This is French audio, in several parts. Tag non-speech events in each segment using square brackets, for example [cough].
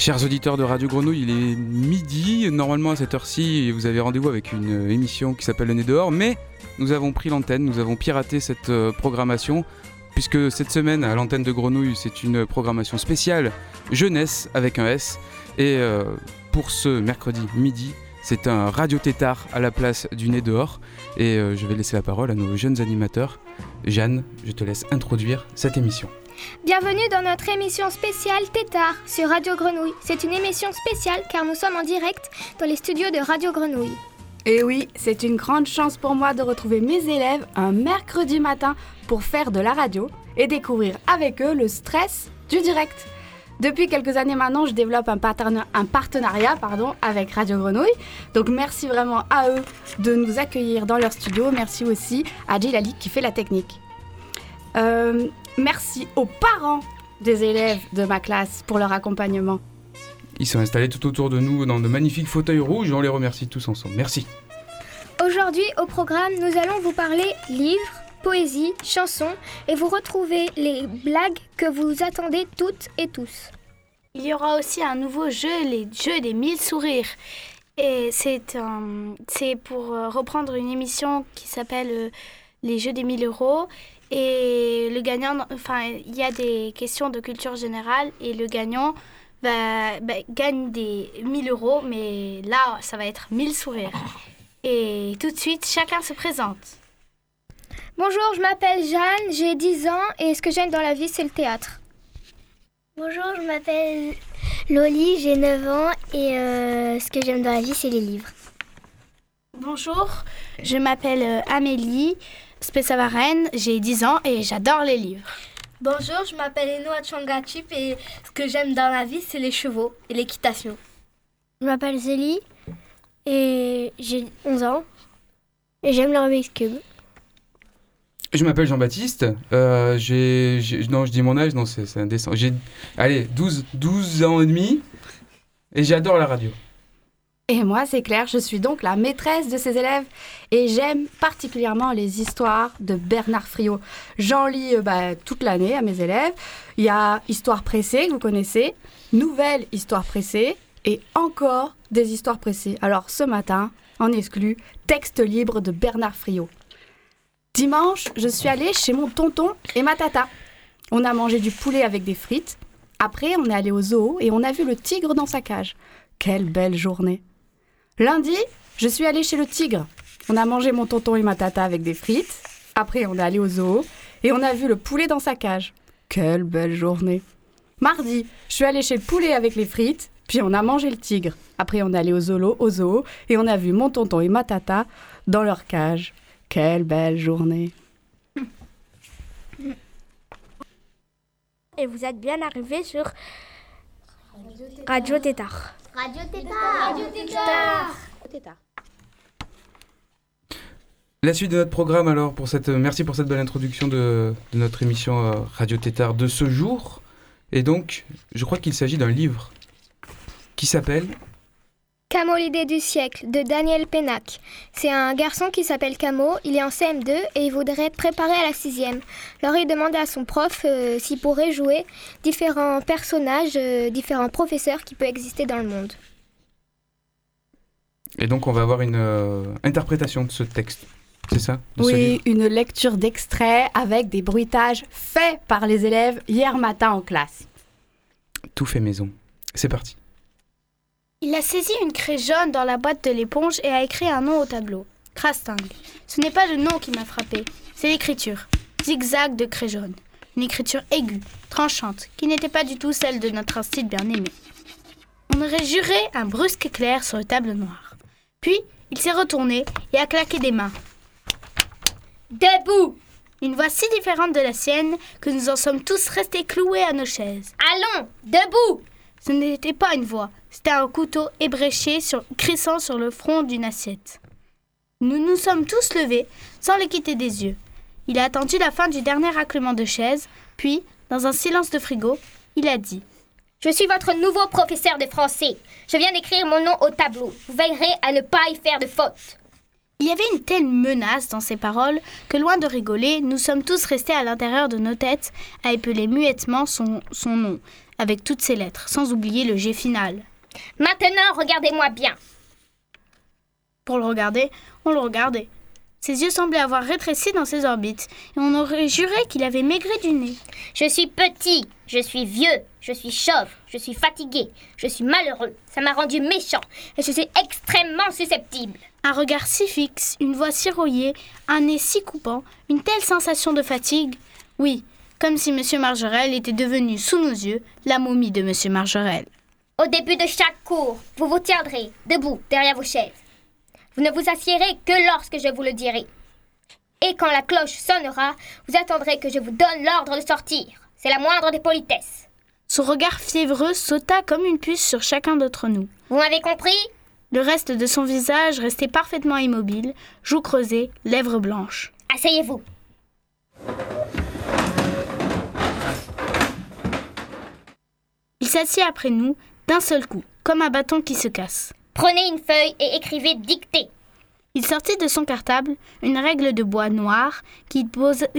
Chers auditeurs de Radio Grenouille, il est midi. Normalement, à cette heure-ci, vous avez rendez-vous avec une émission qui s'appelle Le Nez dehors, mais nous avons pris l'antenne, nous avons piraté cette euh, programmation, puisque cette semaine, à l'antenne de Grenouille, c'est une programmation spéciale jeunesse avec un S. Et euh, pour ce mercredi midi, c'est un radio tétard à la place du nez dehors. Et euh, je vais laisser la parole à nos jeunes animateurs. Jeanne, je te laisse introduire cette émission. Bienvenue dans notre émission spéciale Tétard sur Radio Grenouille. C'est une émission spéciale car nous sommes en direct dans les studios de Radio Grenouille. Et oui, c'est une grande chance pour moi de retrouver mes élèves un mercredi matin pour faire de la radio et découvrir avec eux le stress du direct. Depuis quelques années maintenant, je développe un, partenariat, un partenariat pardon, avec Radio Grenouille. Donc merci vraiment à eux de nous accueillir dans leur studio. Merci aussi à Djilali qui fait la technique. Euh, merci aux parents des élèves de ma classe pour leur accompagnement. Ils sont installés tout autour de nous dans de magnifiques fauteuils rouges et on les remercie tous ensemble. Merci. Aujourd'hui, au programme, nous allons vous parler livres, poésie, chansons et vous retrouvez les blagues que vous attendez toutes et tous. Il y aura aussi un nouveau jeu, les jeux des mille sourires. Et c'est pour euh, reprendre une émission qui s'appelle euh, Les jeux des 1000 euros. Et le gagnant, enfin, il y a des questions de culture générale et le gagnant bah, gagne des 1000 euros, mais là, ça va être 1000 sourires. Et tout de suite, chacun se présente. Bonjour, je m'appelle Jeanne, j'ai 10 ans et ce que j'aime dans la vie, c'est le théâtre. Bonjour, je m'appelle Loli, j'ai 9 ans et euh, ce que j'aime dans la vie, c'est les livres. Bonjour, je m'appelle euh, Amélie Spessavaren, j'ai 10 ans et j'adore les livres. Bonjour, je m'appelle Eno Changachip et ce que j'aime dans la vie, c'est les chevaux et l'équitation. Je m'appelle Zélie et j'ai 11 ans et j'aime le Rubik's Cube. Je m'appelle Jean-Baptiste. Euh, non, je dis mon âge, non, c'est indécent. J'ai, allez, 12, 12 ans et demi et j'adore la radio. Et moi, c'est Claire, je suis donc la maîtresse de ces élèves et j'aime particulièrement les histoires de Bernard Friot. J'en lis euh, bah, toute l'année à mes élèves. Il y a Histoire pressée, que vous connaissez, Nouvelle Histoire pressée et encore des histoires pressées. Alors ce matin, en exclu, Texte libre de Bernard Friot. Dimanche, je suis allée chez mon tonton et ma tata. On a mangé du poulet avec des frites. Après, on est allé au zoo et on a vu le tigre dans sa cage. Quelle belle journée. Lundi, je suis allée chez le tigre. On a mangé mon tonton et ma tata avec des frites. Après, on est allé au zoo et on a vu le poulet dans sa cage. Quelle belle journée. Mardi, je suis allée chez le poulet avec les frites, puis on a mangé le tigre. Après, on est allé au zoo, au zoo et on a vu mon tonton et ma tata dans leur cage. Quelle belle journée. Et vous êtes bien arrivés sur Radio Tétard. Radio Tétard. Radio Tétard. La suite de notre programme, alors, pour cette, merci pour cette belle introduction de, de notre émission euh, Radio Tétard de ce jour. Et donc, je crois qu'il s'agit d'un livre qui s'appelle Camo l'idée du siècle de Daniel Pénac. C'est un garçon qui s'appelle Camo, il est en CM2 et il voudrait préparer à la sixième. Alors il demande à son prof euh, s'il pourrait jouer différents personnages, euh, différents professeurs qui peuvent exister dans le monde. Et donc, on va avoir une euh, interprétation de ce texte. C'est ça Oui, une lecture d'extrait avec des bruitages faits par les élèves hier matin en classe. Tout fait maison. C'est parti. Il a saisi une craie jaune dans la boîte de l'éponge et a écrit un nom au tableau. Crastingue. Ce n'est pas le nom qui m'a frappé, c'est l'écriture. Zigzag de craie jaune. Une écriture aiguë, tranchante, qui n'était pas du tout celle de notre institut bien-aimé. On aurait juré un brusque éclair sur le tableau noir. Puis, il s'est retourné et a claqué des mains. Debout Une voix si différente de la sienne que nous en sommes tous restés cloués à nos chaises. Allons, debout Ce n'était pas une voix, c'était un couteau ébréché crissant sur le front d'une assiette. Nous nous sommes tous levés, sans les quitter des yeux. Il a attendu la fin du dernier raclement de chaise, puis, dans un silence de frigo, il a dit Je suis votre nouveau professeur de français. Je viens d'écrire mon nom au tableau. Vous veillerez à ne pas y faire de faute. Il y avait une telle menace dans ces paroles que, loin de rigoler, nous sommes tous restés à l'intérieur de nos têtes à épeler muettement son nom, avec toutes ses lettres, sans oublier le G final. Maintenant, regardez-moi bien. Pour le regarder, on le regardait. Ses yeux semblaient avoir rétréci dans ses orbites, et on aurait juré qu'il avait maigré du nez. Je suis petit, je suis vieux, je suis chauve, je suis fatigué, je suis malheureux. Ça m'a rendu méchant, et je suis extrêmement susceptible. Un regard si fixe, une voix si rouillée, un nez si coupant, une telle sensation de fatigue. Oui, comme si M. Margerel était devenu sous nos yeux la momie de M. Margerel. Au début de chaque cours, vous vous tiendrez debout derrière vos chaises. Vous ne vous assiérez que lorsque je vous le dirai. Et quand la cloche sonnera, vous attendrez que je vous donne l'ordre de sortir. C'est la moindre des politesses. Son regard fiévreux sauta comme une puce sur chacun d'entre nous. Vous m'avez compris? Le reste de son visage restait parfaitement immobile, joues creusées, lèvres blanches. Asseyez-vous. Il s'assit après nous, d'un seul coup, comme un bâton qui se casse. Prenez une feuille et écrivez dictée. Il sortit de son cartable une règle de bois noir qu'il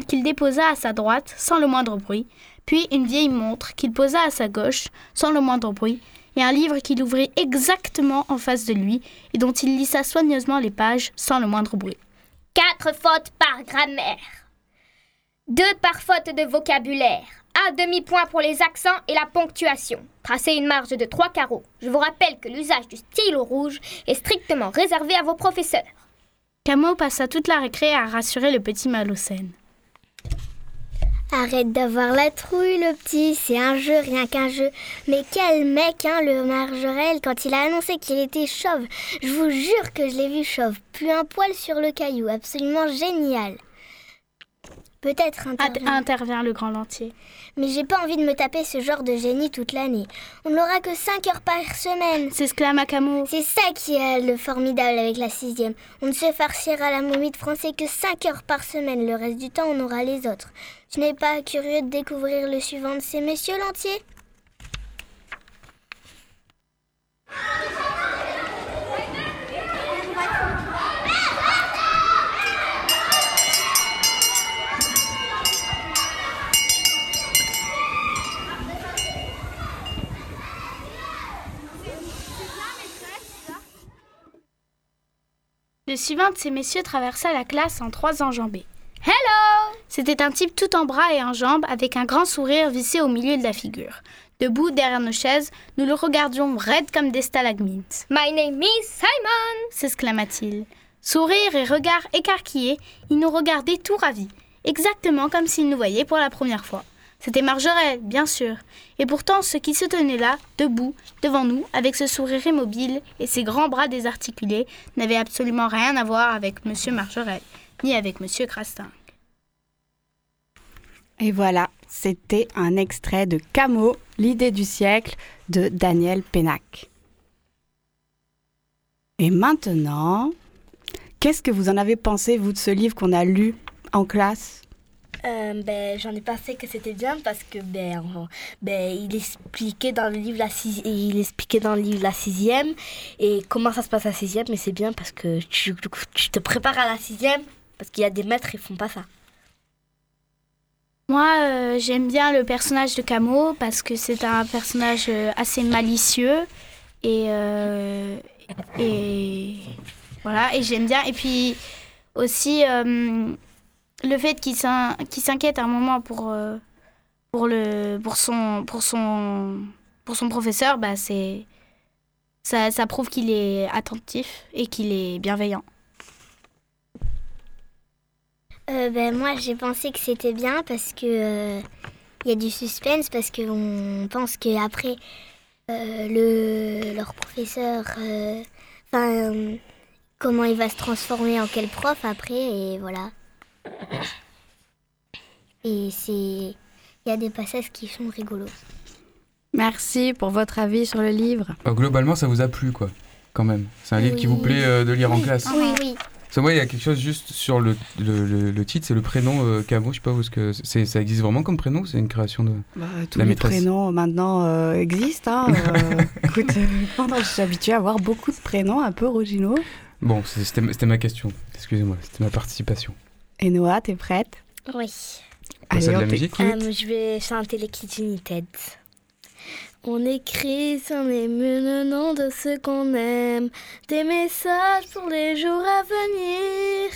qu'il déposa à sa droite sans le moindre bruit, puis une vieille montre qu'il posa à sa gauche sans le moindre bruit, et un livre qu'il ouvrit exactement en face de lui et dont il lissa soigneusement les pages sans le moindre bruit. Quatre fautes par grammaire. Deux par faute de vocabulaire. Un demi-point pour les accents et la ponctuation. Tracez une marge de trois carreaux. Je vous rappelle que l'usage du stylo rouge est strictement réservé à vos professeurs. Camo passa toute la récré à rassurer le petit Malocène. Arrête d'avoir la trouille, le petit. C'est un jeu, rien qu'un jeu. Mais quel mec, hein, le Margerel, quand il a annoncé qu'il était chauve. Je vous jure que je l'ai vu chauve. Plus un poil sur le caillou. Absolument génial. Peut-être Int- intervient. intervient le grand lentier. Mais j'ai pas envie de me taper ce genre de génie toute l'année. On n'aura que 5 heures par semaine. S'exclama Camo. C'est ça qui est le formidable avec la sixième. On ne se farcira la momie de français que 5 heures par semaine. Le reste du temps, on aura les autres. Tu n'es pas curieux de découvrir le suivant de ces messieurs l'entier Le suivant de ces messieurs traversa la classe en trois enjambées. Hello C'était un type tout en bras et en jambes avec un grand sourire vissé au milieu de la figure. Debout derrière nos chaises, nous le regardions raide comme des stalagmites. My name is Simon. s'exclama-t-il. Sourire et regard écarquillés, il nous regardait tout ravi, exactement comme s'il nous voyait pour la première fois. C'était Margerel, bien sûr, et pourtant ce qui se tenait là, debout, devant nous, avec ce sourire immobile et ses grands bras désarticulés, n'avait absolument rien à voir avec Monsieur Margerel, ni avec Monsieur Crastin. Et voilà, c'était un extrait de Camo, l'idée du siècle de Daniel Pénac. Et maintenant, qu'est-ce que vous en avez pensé, vous, de ce livre qu'on a lu en classe? Euh, ben, j'en ai pensé que c'était bien parce que ben, en- ben, il expliquait dans le livre la six- il expliquait dans le livre la sixième et comment ça se passe à la sixième mais c'est bien parce que tu, tu te prépares à la sixième parce qu'il y a des maîtres ils font pas ça. Moi, euh, j'aime bien le personnage de Camo parce que c'est un personnage euh, assez malicieux et, et voilà et j'aime bien et puis aussi le fait qu'il s'in- qu'il s'inquiète un moment pour euh, pour le pour son professeur, bah ça, prouve qu'il est attentif et qu'il est bienveillant. Euh, ben, moi, j'ai pensé que c'était bien parce que euh, il y a du suspense parce qu'on pense que après euh, le leur professeur, euh, euh, comment il va se transformer en quel prof après et voilà. Et c'est. Il y a des passages qui sont rigolos. Merci pour votre avis sur le livre. Euh, globalement, ça vous a plu, quoi, quand même. C'est un livre qui vous plaît euh, de lire en classe. Oui, oui. Parce moi, il y a quelque chose juste sur le, le, le- le titre, c'est le prénom euh, Camo. Je sais pas où est-ce que c'est, ça existe vraiment comme prénom c'est une création de. Bah, tous La les maîtresse. prénoms maintenant euh, existent. hein, euh, [laughs] écoute, euh, maintenant, je suis habituée à avoir beaucoup de prénoms un peu originaux. Bon, c'était ma question. Excusez-moi, c'était ma participation. Et Noah, t'es prête? Oui. C'est de on la musique. Euh, je vais chanter les Kids United. On écrit sur les murs le nom de ceux qu'on aime, des messages pour les jours à venir.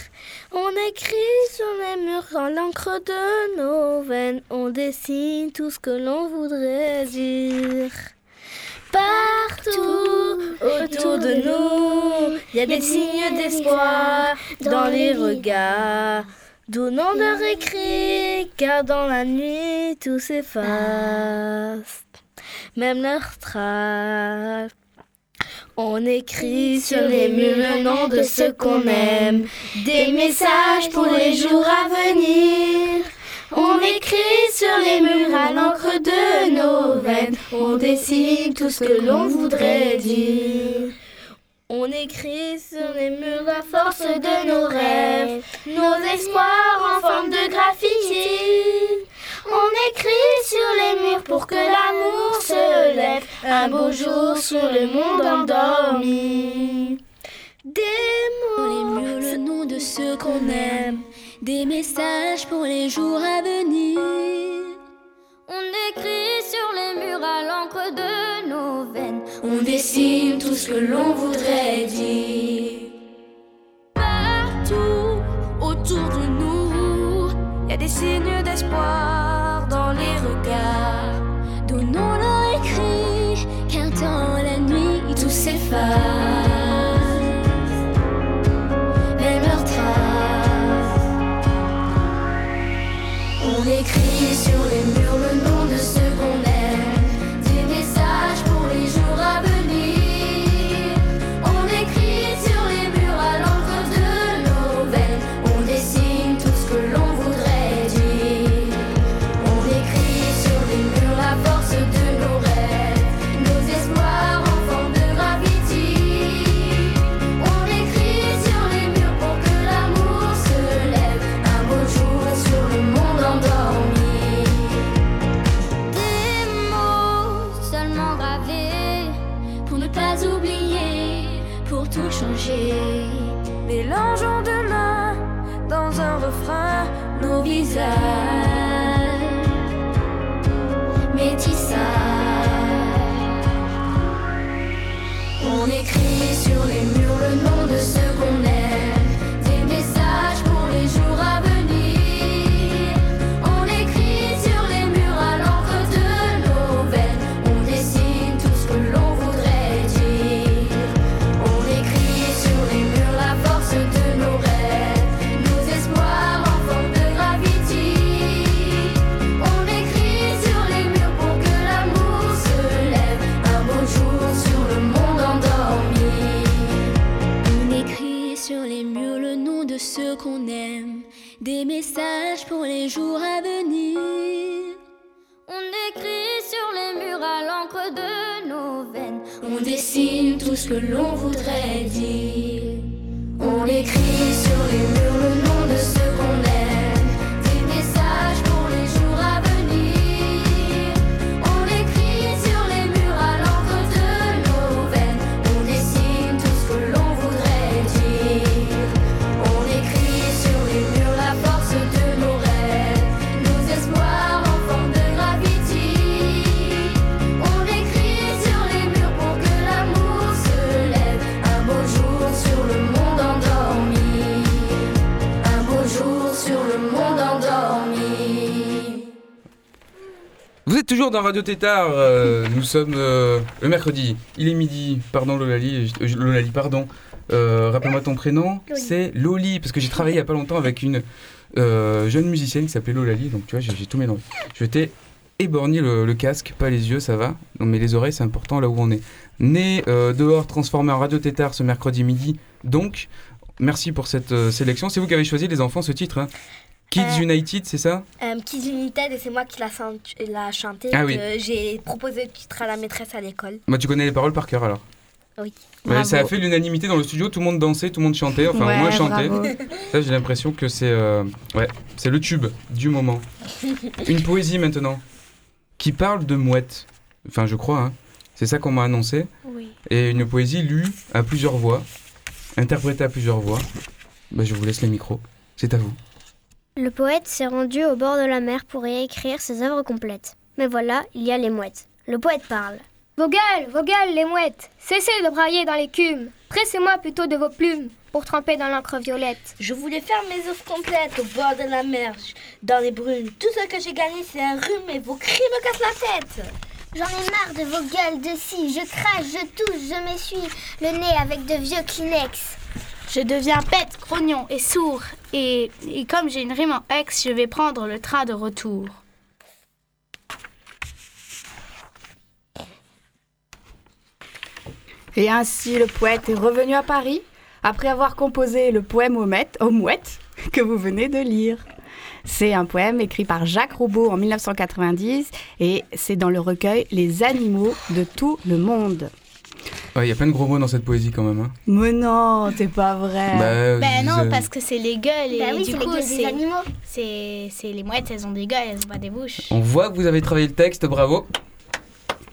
On écrit sur les murs en l'encre de nos veines, on dessine tout ce que l'on voudrait dire. Partout autour de nous, il y a des signes d'espoir dans les regards. Donnons leur écrit, car dans la nuit tout s'efface, même leurs traces. On écrit sur les murs le nom de ceux qu'on aime, des messages pour les jours à venir. On écrit sur les murs à l'encre de nos veines, on dessine tout ce que l'on voudrait dire. On écrit sur les murs la force de nos rêves, nos espoirs en forme de graffiti. On écrit sur les murs pour que l'amour se lève un beau jour sur le monde endormi. Des mots, les murs le nom de ceux qu'on aime, des messages pour les jours à venir. On écrit sur les murs à l'encre de nos veines. On dessine tout ce que l'on voudrait dire. Partout autour de nous, il y a des signes d'espoir dans les regards. Donnons leur écrit, car dans la nuit tout s'efface. Des messages pour les jours à venir. On écrit sur les murs à l'encre de nos veines. On dessine tout ce que l'on voudrait dire. On écrit sur les murs le nom de ceux qu'on aime, Vous êtes toujours dans Radio Tétard, euh, nous sommes euh, le mercredi, il est midi, pardon Lolali, euh, je- Lolali, pardon, Euh, rappelle-moi ton prénom, Loli. c'est Loli, parce que j'ai travaillé il y a pas longtemps avec une euh, jeune musicienne qui s'appelait Lolali, donc tu vois, j'ai j'ai tout mélangé. Je t'ai éborgné le, le casque, pas les yeux, ça va, non, mais les oreilles c'est important là où on est. Né euh, dehors, transformé en Radio Tétard ce mercredi midi, donc merci pour cette euh, sélection, c'est vous qui avez choisi les enfants ce titre, hein Kids Euh, United, c'est ça? Euh, Kids United et c'est moi qui l'a l'a chanté. Ah oui. J'ai proposé le titre à la maîtresse à l'école. Bah, tu connais les paroles par cœur alors Oui. Ouais, ça a fait l'unanimité dans le studio, tout le monde dansait, tout le monde chantait, enfin Ouais, chantait. bravo. [laughs] Ça, j'ai l'impression que c'est euh, ouais, c'est le tube du moment. [laughs] Une poésie maintenant qui parle de mouettes. Enfin, je crois, hein. c'est ça qu'on m'a annoncé. Oui. Et une poésie lue à plusieurs voix, interprétée à plusieurs voix. Bah, je vous laisse les micros. C'est à vous. Le poète s'est rendu au bord de la mer pour y écrire ses œuvres complètes. Mais voilà, il y a les mouettes. Le poète parle. Vos gueules, vos gueules, les mouettes Cessez de brailler dans l'écume Pressez-moi plutôt de vos plumes pour tremper dans l'encre violette. Je voulais faire mes œuvres complètes au bord de la mer, dans les brumes. Tout ce que j'ai gagné, c'est un rhume et vos cris me cassent la tête. J'en ai marre de vos gueules de scie. Je crache, je touche, je m'essuie le nez avec de vieux Kleenex. Je deviens bête, grognon et sourd. Et, comme j'ai une rime en ex, je vais prendre le train de retour. Et ainsi, le poète est revenu à Paris après avoir composé le poème aux mouettes que vous venez de lire. C'est un poème écrit par Jacques Roubaud en 1990 et c'est dans le recueil Les animaux de tout le monde. Ouais, Il y a plein de gros mots dans cette poésie quand même. hein. Mais non, c'est pas vrai. Bah, Ben je non, parce que c'est les gueules et Bah oui, du c'est les coup, c'est, animaux. c'est, c'est les mouettes, elles ont des gueules, elles ont pas des bouches. On voit que vous avez travaillé le texte, bravo.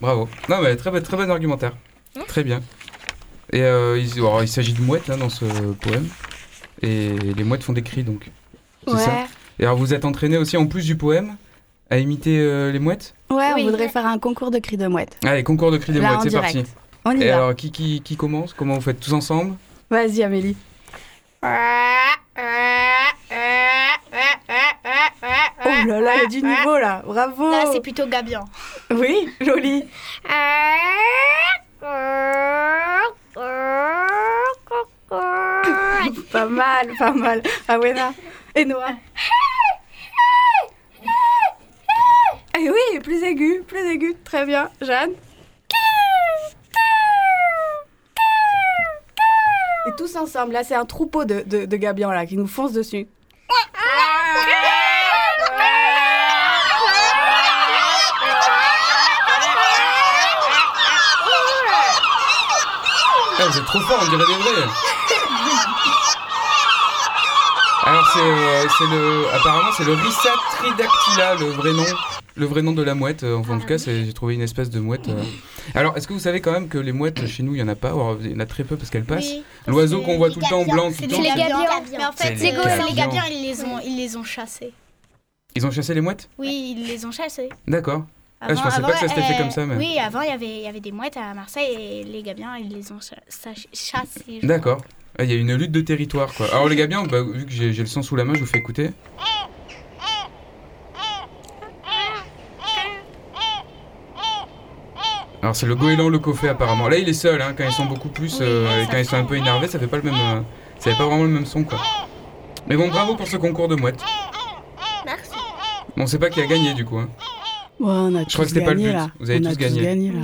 Bravo. Non, mais très, bon- très bon argumentaire. Très bien. Et euh, il, alors, il s'agit de mouettes hein, dans ce poème. Et les mouettes font des cris donc. C'est ouais, ça. Et alors vous êtes entraîné aussi en plus du poème à imiter euh, les mouettes? Ouais, on Oui. voudrait faire un concours de cris de mouette. Allez, concours de cris des Là, mouettes, c'est direct. parti. On y Et va. alors qui, qui, qui commence? Comment vous faites tous ensemble? Vas-y, Amélie. Oh là là, il y a du niveau là. Bravo. Là, c'est plutôt Gabian. Oui, joli. [laughs] pas mal, pas mal. Awena et Noah. Eh oui, plus aigu, plus aigu. Très bien. Jeanne Tous ensemble, là c'est un troupeau de, de, de là qui nous fonce dessus. Ah, vous êtes trop fort, on dirait des. Alors c'est euh, c'est le apparemment c'est le Rissa tridactyla le vrai nom le vrai nom de la mouette Euh, enfin, en tout cas j'ai trouvé une espèce de mouette euh. Alors est-ce que vous savez quand même que les mouettes chez nous il y en a pas Alors, il y en a très peu parce qu'elles passent L'oiseau qu'on voit tout le temps en blanc tout C'est le les temps gabians. gabians. Mais en fait, C'est les les, les gabians, ils les ont, ils les ont chassés. Ils ont chassé les mouettes? Oui, ils les ont chassés. D'accord. Ah, je pensais pas que ça s'était fait comme ça, mais- Oui, avant, il y avait, il y avait des mouettes à Marseille et les gabiens, ils les ont cha- cha- chassés. D'accord. Ah, Il y a une lutte de territoire quoi. Alors les gabiens, bah, vu que j'ai j'ai le sang sous la main, je vous fais écouter. Alors c'est le goéland le coffet apparemment. Là il est seul hein, quand ils sont beaucoup plus, euh, et ça quand ils sont un peu énervés, ça fait pas le même, euh, ça fait pas vraiment le même son quoi. Mais bon bravo pour ce concours de mouettes. Merci. Bon on sait pas qui a gagné du coup. hein. Ouais, on a Je crois que c'était pas le but. là. Vous avez On a tous gagné. là.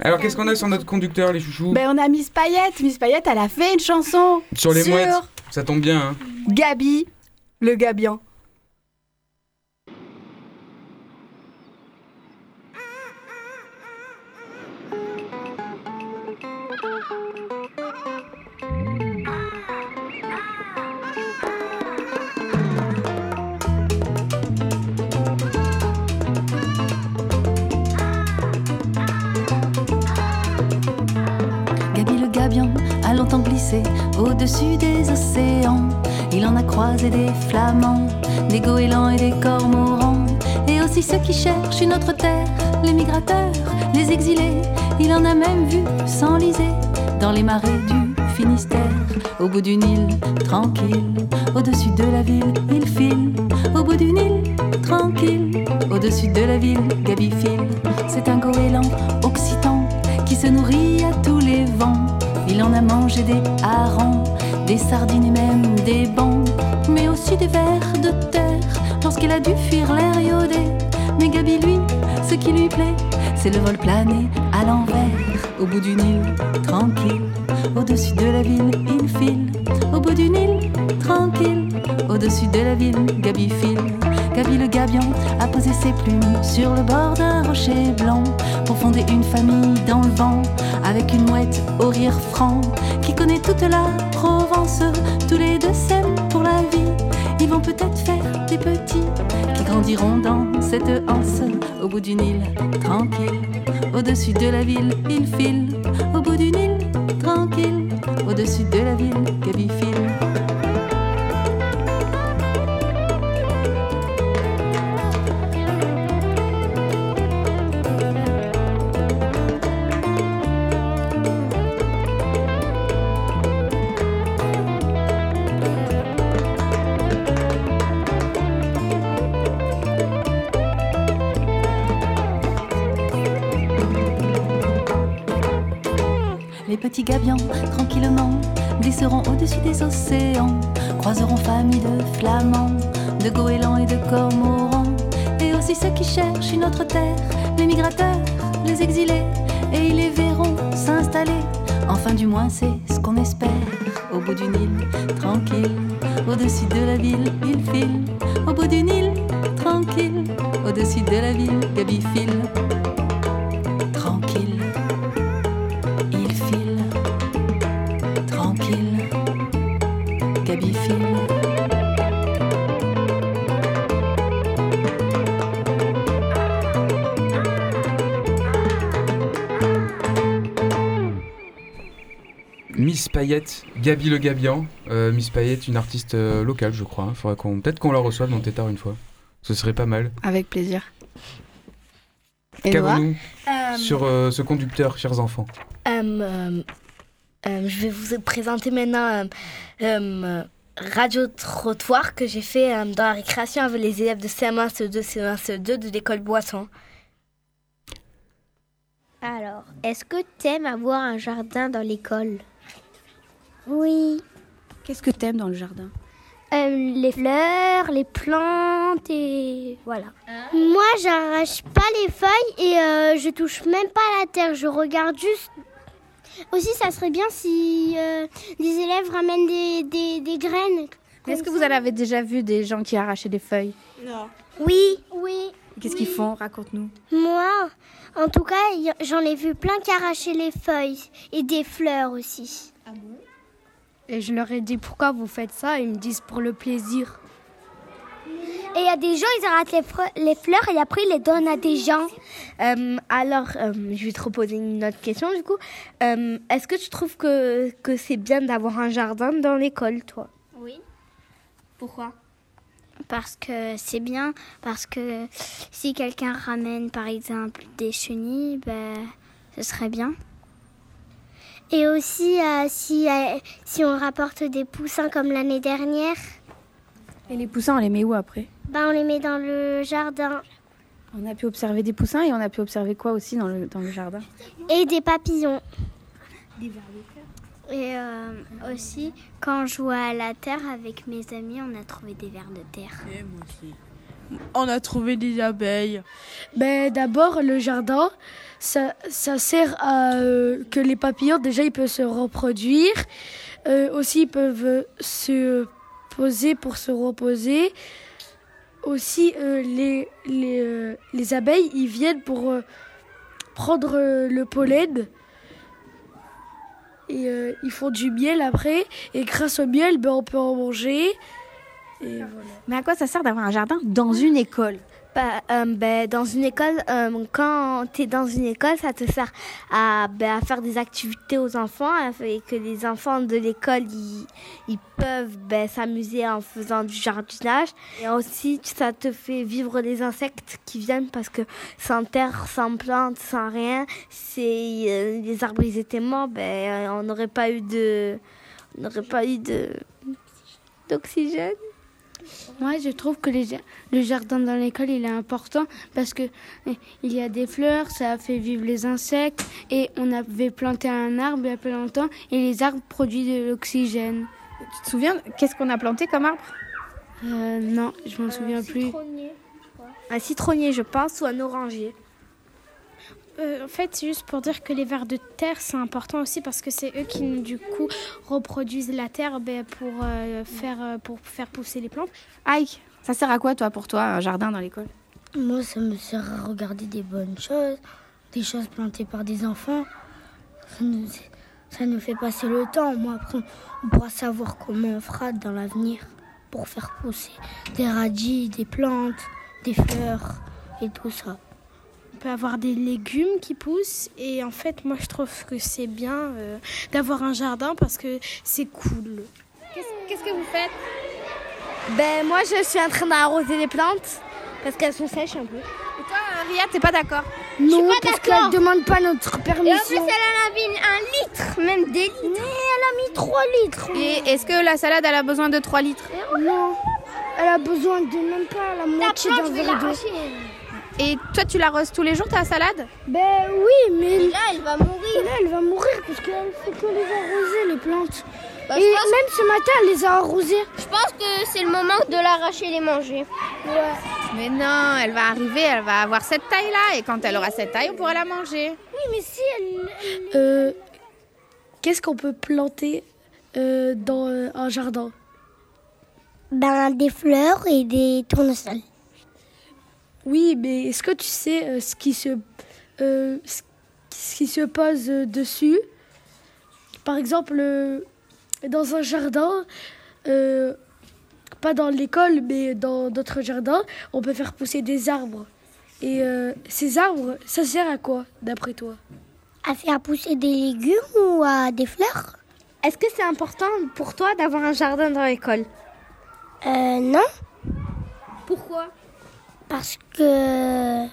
Alors qu'est-ce qu'on a sur notre conducteur les chouchous? Ben, on a Miss Payette. Miss Payette, elle a fait une chanson Sur les mouettes. Ça tombe bien hein. Gabi, le gabian. Au-dessus des océans. Il en a croisé des flamands, des goélands et des cormorans. Et aussi ceux qui cherchent une autre terre, les migrateurs, les exilés. Il en a même vu s'enliser dans les marais du Finistère. Au bout d'une île, tranquille, au-dessus de la ville, il file. Au bout d'une île, tranquille, au-dessus de la ville, Gabi file. C'est un goéland occitan qui se nourrit à vents. Il en a mangé des harengs, des sardines et même des bancs, mais aussi des vers de terre lorsqu'il a dû fuir l'air iodé. Mais Gabi, lui, ce qui lui plaît, c'est le vol plané à l'envers. Au bout d'une île, tranquille, au-dessus de la ville, il file. Au bout d'une île, tranquille. Au-dessus de la ville, Gabi file. Gabi le gabion a posé ses plumes sur le bord d'un rocher blanc pour fonder une famille dans le vent avec une mouette au rire franc qui connaît toute la Provence. Tous les deux s'aiment pour la vie. Ils vont peut-être faire des petits qui grandiront dans cette anse au bout d'une île tranquille. Au-dessus de la ville, ils filent. Au bout d'une île tranquille. Au-dessus de la ville, Gabi file. Au-dessus des océans, croiseront famille de flamands, de goélands et de cormorans, et aussi ceux qui cherchent une autre terre, les migrateurs, les exilés, et ils les verront s'installer. Enfin, du moins, c'est ce qu'on espère. Au bout d'une île, tranquille, au-dessus de la ville, ils filent. Au bout d'une île, Gabi Le Gabian. Euh, Miss Payette, une artiste euh, locale, je crois. hein. Faudrait qu'on, peut-être qu'on la reçoive dans Tétard une fois. Ce serait pas mal. Avec plaisir. Qu'avons-nous Euh, sur euh, ce conducteur, chers enfants? Euh, euh, euh, je vais vous présenter maintenant euh, euh, Radio Trottoir que j'ai fait euh, dans la récréation avec les élèves de CM1, CE2, CE1, CE2 de l'école Boisson. Alors, est-ce que t'aimes avoir un jardin dans l'école? Oui. Qu'est-ce que t'aimes dans le jardin Euh, les fleurs, les plantes et voilà. Moi, j'arrache pas les feuilles et euh, je touche même pas la terre. Je regarde juste. Aussi, ça serait bien si euh, les élèves ramènent des, des, des graines. Est-ce que vous en avez déjà vu des gens qui arrachaient des feuilles? Oui, oui. Qu'est-ce qu'ils font? Raconte-nous. Moi, en tout cas, j'en ai vu plein qui arrachaient les feuilles et des fleurs aussi. Et je leur ai dit pourquoi vous faites ça, ils me disent pour le plaisir. Et il y a des gens, ils les, fre- les fleurs et après ils les donnent à des gens. Euh, alors, euh, je vais te reposer une autre question du coup. Euh, Est-ce que tu trouves que, que c'est bien d'avoir un jardin dans l'école, toi? Oui. Pourquoi? Parce que c'est bien, parce que si quelqu'un ramène par exemple des chenilles, ben, ce serait bien. Et aussi euh, si, euh, si on rapporte des poussins comme l'année dernière, Et les poussins, on les met où après? Ben, on les met dans le jardin. On a pu observer des poussins et on a pu observer quoi aussi dans le, dans le jardin? Et des papillons. Et euh, aussi, quand je jouais à la terre avec mes amis, on a trouvé des vers de terre. On a trouvé des abeilles. Ben, D'abord, le jardin, ça, ça sert à euh, que les papillons, déjà, ils peuvent se reproduire. Euh, aussi, ils peuvent se poser pour se reposer. Aussi, euh, les, les, les abeilles, ils viennent pour prendre le pollen. Et ils font du miel après. Et grâce au miel, ben, on peut en manger. Mais à quoi ça sert d'avoir un jardin dans une école? Euh, ben, dans une école, euh, quand tu es dans une école, ça te sert à, ben, à faire des activités aux enfants et que les enfants de l'école, ils, peuvent ben, s'amuser en faisant du jardinage. Et aussi, ça te fait vivre les insectes qui viennent parce que sans terre, sans plantes, sans rien, c'est euh, les arbres ils étaient morts, euh, on n'aurait pas eu de, on n'aurait pas eu de d'oxygène. Moi, je trouve que les le jardin dans l'école, il est important parce que euh, il y a des fleurs, ça fait vivre les insectes et on avait planté un arbre il y a pas longtemps et les arbres produisent de l'oxygène. Tu te souviens Qu'est-ce qu'on a planté comme arbre? Euh, non, je m'en souviens plus. Un citronnier, je pense, ou un oranger. Euh, en fait, c'est juste pour dire que les vers de terre, c'est important aussi parce que c'est eux qui, du coup, reproduisent la terre ben, pour, euh, faire, euh, pour faire pousser les plantes. Ike, ça sert à quoi, toi, pour toi, un jardin dans l'école? Moi, ça me sert à regarder des bonnes choses, des choses plantées par des enfants. Ça nous, ça nous fait passer le temps. Moi, après, on pourra savoir comment on fera dans l'avenir pour faire pousser des radis, des plantes, des fleurs et tout ça. Peut avoir des légumes qui poussent et en fait, moi, je trouve que c'est bien euh, d'avoir un jardin parce que c'est cool. Qu'est-ce que vous faites? Ben moi je suis en train d'arroser les plantes parce qu'elles sont sèches un peu. Et toi, Ria, t'es pas d'accord? Non, parce qu'elle demande pas notre Et en plus, permission. elle en a mis un litre, même des litres. Mais elle a mis 3 litres. Et est-ce que la salade, elle a besoin de 3 litres? Non, elle a besoin de même pas la moitié d'un verre d'eau. Et toi, tu l'arroses tous les jours, ta salade Ben oui, mais Là, elle va mourir. là, elle va mourir parce qu'elle fait que les arroser, les plantes. Bah, Et même ce matin, elle les a arrosées. je pense que c'est le moment de l'arracher et les manger. Mais non, elle va arriver, elle va avoir cette taille-là. Et quand elle aura cette taille, on pourra la manger. Oui, mais si elle... Euh, Qu'est-ce qu'on peut planter euh, dans euh, un jardin? Ben, des fleurs et des tournesols. Oui, mais est-ce que tu sais euh, ce, qui se, euh, ce qui se pose euh, dessus? Par exemple, euh, dans un jardin, euh, pas dans l'école, mais dans d'autres jardins, on peut faire pousser des arbres. Et euh, ces arbres, ça sert à quoi, d'après toi? À faire pousser des légumes ou à des fleurs? Est-ce que c'est important pour toi d'avoir un jardin dans l'école? Euh, non. Pourquoi? Parce que...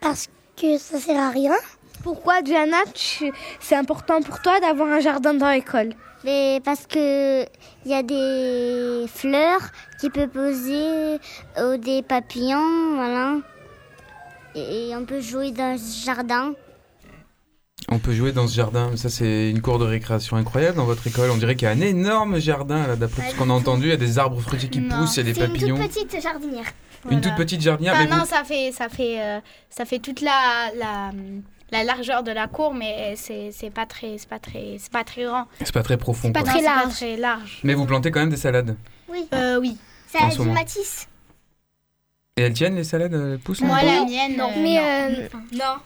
Parce que ça sert à rien. Pourquoi Diana, tu- c'est important pour toi d'avoir un jardin dans l'école? Mais parce que il y a des fleurs qui peuvent poser ou des papillons, voilà. Et on peut jouer dans ce jardin. On peut jouer dans ce jardin. Ça, c'est une cour de récréation incroyable dans votre école. On dirait qu'il y a un énorme jardin, là, d'après tout ce qu'on a entendu. Il y a des arbres fruitiers qui Non, poussent, il y a des papillons. petite jardinière. Une toute petite jardinière. Enfin, mais non, vous- ça fait, ça fait, euh, ça fait toute la, la, la largeur de la cour, mais c'est c'est pas très, c'est pas très, c'est pas très grand. C'est pas très profond. Pas quoi. très large. Pas très large. Mais vous plantez quand même des salades. Oui. Euh, oui. Ça En a ce du matisse. Et elles tiennent les salades elles poussent Moi, là la mienne. non. euh, Mais, non. euh, non.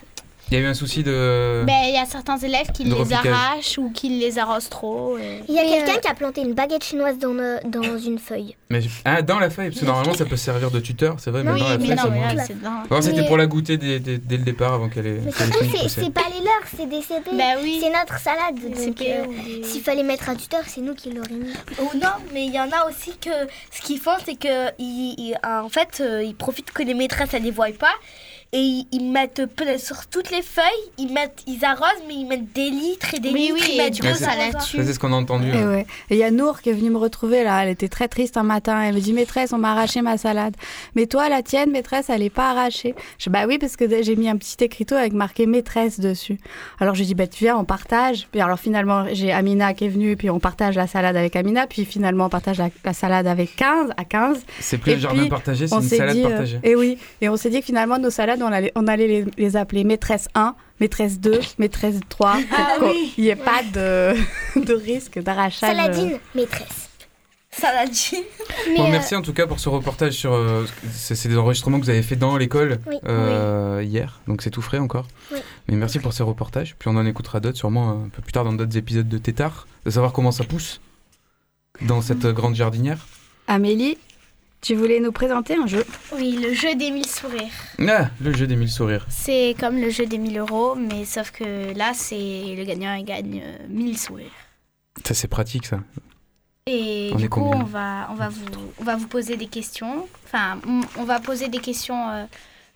Il y a eu un souci de. Ben, il y a certains élèves qui les arrachent ou qui les arrosent trop. et- Il y a quelqu'un qui a planté une baguette chinoise dans, le- dans une feuille. Mais ah, dans la feuille, parce que normalement ça peut servir de tuteur, c'est vrai, mais Oui, dans la mais feuille, non, mais c'est dans- Non, c'était Mais- pour la goûter dès, dès- dès le départ avant qu'elle ait, Mais surtout, c'est pas les leurs, c'est des CP. Ben oui. C'est notre salade. Donc, euh, des- s'il fallait mettre un tuteur, c'est nous qui l'aurions mis. Ou non, mais il y en a aussi que ce qu'ils font, c'est que ils, ils- en fait, euh, ils profitent que les maîtresses elles les voient pas et ils, mettent sur toutes les feuilles, ils mettent, ils arrosent, mais ils mettent des litres et des Oui, litres. oui, ils et mettent coup, ça la arrosoirs. tue. Ça, c'est ce qu'on a entendu. Et ouais. Il y a Nour qui est venue me retrouver là. Elle était très triste un matin. Elle me dit Maîtresse, on m'a arraché ma salade. Mais toi, la tienne, maîtresse, elle n'est pas arrachée. Je dis Bah oui, parce que j'ai mis un petit écriteau avec marqué maîtresse dessus. Alors je dis Bah tu viens, on partage. Puis alors finalement, j'ai Amina qui est venue, puis on partage la salade avec Amina. Puis finalement, on partage la, la salade avec 15 à 15. C'est plus Et un jardin partagé, c'est une salade dit, euh, partagée. et oui, et on s'est dit que finalement, nos salades, on allait, on allait les, les appeler maîtresse 1, maîtresse 2, maîtresse 3. Ah pour oui. qu'il n'y ait pas de, [laughs] de risque d'arrachage. euh, Saladine, maîtresse. Saladine. Bon, Mais, merci en tout cas pour ce reportage sur. euh, c'est des enregistrements que vous avez fait dans l'école Oui. euh, hier, donc c'est tout frais encore. Oui. Mais merci pour ces reportages. Puis on en écoutera d'autres sûrement un peu plus tard dans d'autres épisodes de Tétard, de savoir comment ça pousse dans cette euh, grande jardinière. Amélie, tu voulais nous présenter un jeu Oui, le jeu des mille sourires. Ah, le jeu des mille sourires. C'est comme le jeu des 1000 euros, mais sauf que là, c'est le gagnant, il gagne euh, 1000 sourires. Ça c'est pratique ça. Et On du coup, on va, on, va vous, on va vous poser des questions. Enfin, on- va poser des questions euh,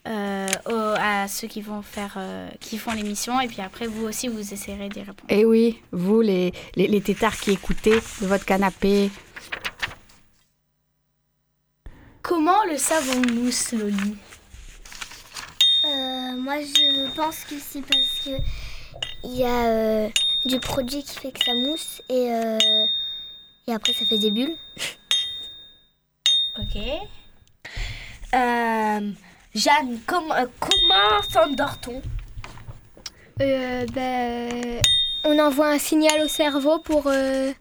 euh, aux- à ceux qui vont faire, euh, qui font l'émission, et puis après, vous aussi, vous essayerez d'y répondre. Eh oui, vous, les, les, les tétards qui écoutez de votre canapé. Comment le savons-nous, Slowly Euh, moi, je pense que c'est parce que il y a euh, du produit qui fait que ça mousse et, euh, et après ça fait des bulles. [laughs] Ok. Euh, Jeanne, com- euh, comment s'endort-on Euh, ben, on envoie un signal au cerveau pour, euh,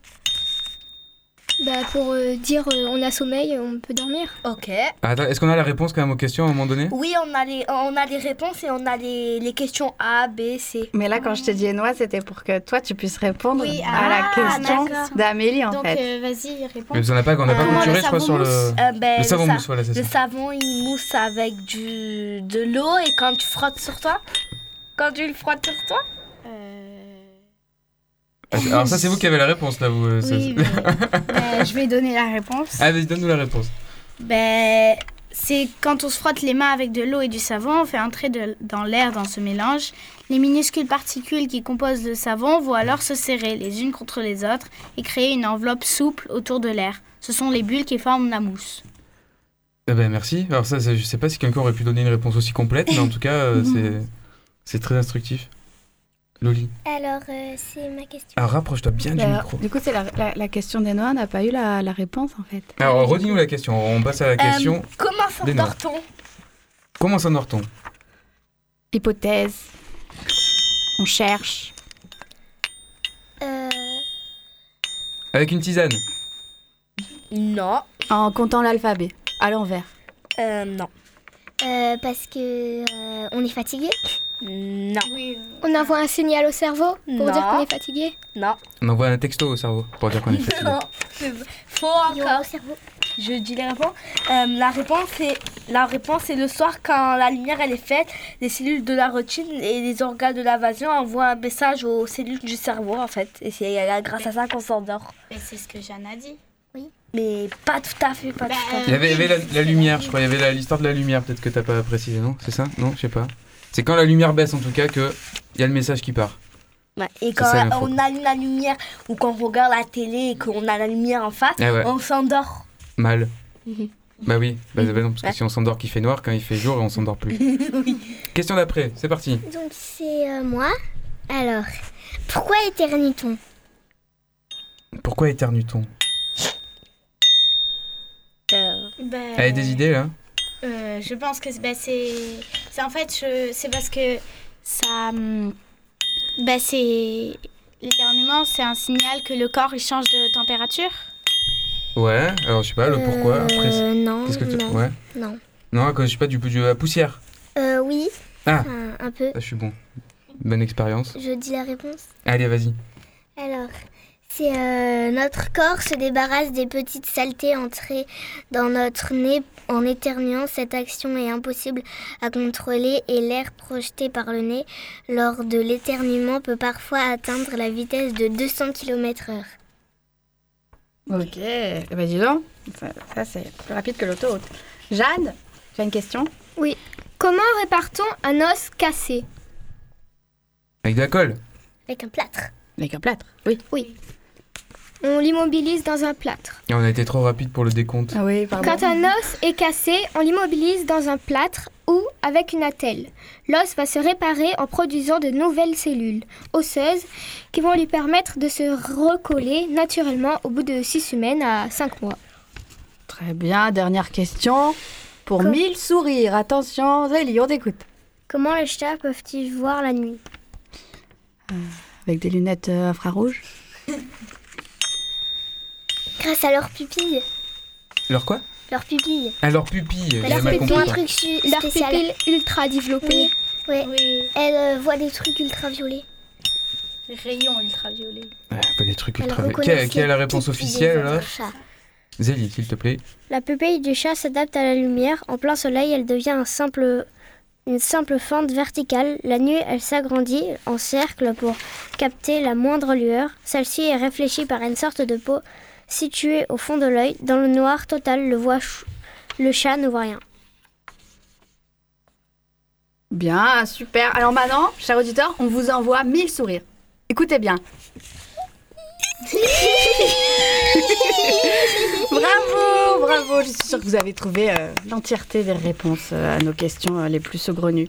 bah, pour euh, dire euh, on a sommeil, on peut dormir. Ok. Attends, est-ce qu'on a la réponse quand même aux questions à un moment donné? Oui, on a les, on a les réponses et on a les, les questions A, B, C. Mais là, quand je t'ai dit Noah, c'était pour que toi, tu puisses répondre Oui, à la ah, question d'Amélie, en Donc, fait. euh, vas-y, réponds. Mais on n'a pas, on n'a pas Euh, clôturé, le je crois, savon sur le. mousse. Euh, ben, le savon sa- mousse, voilà, Le ça. savon, il mousse avec du, de l'eau et quand tu frottes sur toi Quand tu le frottes sur toi Alors, ça, c'est vous qui avez la réponse, là, vous. euh, ça- Oui, euh, [laughs] je vais donner la réponse. Ah, vas-y, donne-nous la réponse. Ben, c'est quand on se frotte les mains avec de l'eau et du savon, on fait entrer de- dans l'air dans ce mélange. Les minuscules particules qui composent le savon vont alors se serrer les unes contre les autres et créer une enveloppe souple autour de l'air. Ce sont les bulles qui forment la mousse. Eh ben, merci. Alors, ça, c'est- je sais pas si quelqu'un aurait pu donner une réponse aussi complète, mais en tout cas, euh, c'est très instructif. Loli. Alors, euh, c'est ma question. Alors, rapproche-toi bien du Bah, micro. du coup, c'est la, la, la question des on n'a pas eu la, la réponse, en fait. Alors, redis-nous la question. On passe à la question. Euh, Comment s'endort-on? Comment s'endort-on? Hypothèse. On cherche. Euh, Avec une tisane Non. En comptant l'alphabet, à l'envers. Euh, non. Euh, parce que euh, on est fatigué. Non. On envoie un signal au cerveau pour Non. dire qu'on est fatigué. Non. On envoie un texto au cerveau pour dire qu'on est fatigué. Non. C'est faux Yo, encore. au cerveau. Je dis les réponses. Euh, la réponse c'est la réponse c'est le soir quand la lumière elle est faite, les cellules de la rétine et les organes de l'invasion envoient un message aux cellules du cerveau en fait. Et c'est grâce à ça qu'on s'endort. Et c'est ce que Jeanne a dit. Mais pas tout à fait, pas tout à Il y avait, il y avait la, la lumière, je crois. Il y avait l'histoire de la lumière, peut-être que t'as pas précisé, non? C'est ça? Non, je sais pas. C'est quand la lumière baisse, en tout cas, que il y a le message qui part. fait. Ouais, Et quand ça, on allume la lumière ou quand on regarde la télé et qu'on a la lumière en face, Ah ouais. on s'endort. Mal. Mhm. Bah oui, bah, bah non, parce que Ouais. si on s'endort qu'il fait noir, quand il fait jour, on s'endort plus. [laughs] Question d'après, c'est parti. Donc c'est euh, moi. Alors, pourquoi éternue-t-on Pourquoi éternue-t-on Euh, Ben, Avez des idées là Euh, je pense que c'est- ben, c'est c'est en fait je- c'est parce que ça ben, c'est l'éternuement c'est un signal que le corps il change de température. Ouais, alors je sais pas, le pourquoi après. c'est- Euh, Non, Qu'est-ce que tu- non, Ouais. non. Non, à cause, je sais pas, du, du- de la poussière. Euh, oui, Ah, un, un peu. ça, je suis bon. Bonne expérience. Je dis la réponse. Allez, vas-y. Alors, c'est euh, notre corps se débarrasse des petites saletés entrées dans notre nez en éternuant. Cette action est impossible à contrôler et l'air projeté par le nez lors de l'éternuement peut parfois atteindre la vitesse de 200 km/h. Ok, eh ben dis donc, ça, ça, c'est plus rapide que l'autoroute. Jeanne, tu as une question? Oui. Comment répare-t-on un os cassé? Avec de la colle. Avec un plâtre. Avec un plâtre, oui. Oui. On l'immobilise dans un plâtre. Et on a été trop rapide pour le décompte. Ah oui, pardon. Quand un os est cassé, on l'immobilise dans un plâtre ou avec une attelle. L'os va se réparer en produisant de nouvelles cellules osseuses qui vont lui permettre de se recoller naturellement au bout de 6 semaines à 5 mois. Très bien, dernière question. Pour Comme- 1000 sourires, attention, Zélie, on t'écoute. Comment les chats peuvent-ils voir la nuit? Avec des lunettes euh, infrarouges? [laughs] Grâce à leurs pupilles. Alors quoi? Leurs pupilles. Alors pupille, j'ai Leurs mal pupilles, compris. un truc Leur pupille ultra développée. Oui, ouais. Oui, Elle euh, voit des trucs ultraviolets. rayons ultraviolets. Ouais, pas des trucs Elle ultra. Qui reconnaît a, qui a la réponse officielle là? Zélie, s'il te plaît. La pupille du chat s'adapte à la lumière. En plein soleil, elle devient un simple, une simple fente verticale. La nuit, elle s'agrandit en cercle pour capter la moindre lueur. Celle-ci est réfléchie par une sorte de peau située au fond de l'œil. Dans le noir total, le, voit ch- le chat ne voit rien. Bien, super. Alors maintenant, chers auditeurs, on vous envoie 1000 sourires. Écoutez bien. [laughs] bravo, bravo. Je suis sûre que vous avez trouvé euh, l'entièreté des réponses euh, à nos questions euh, les plus saugrenues.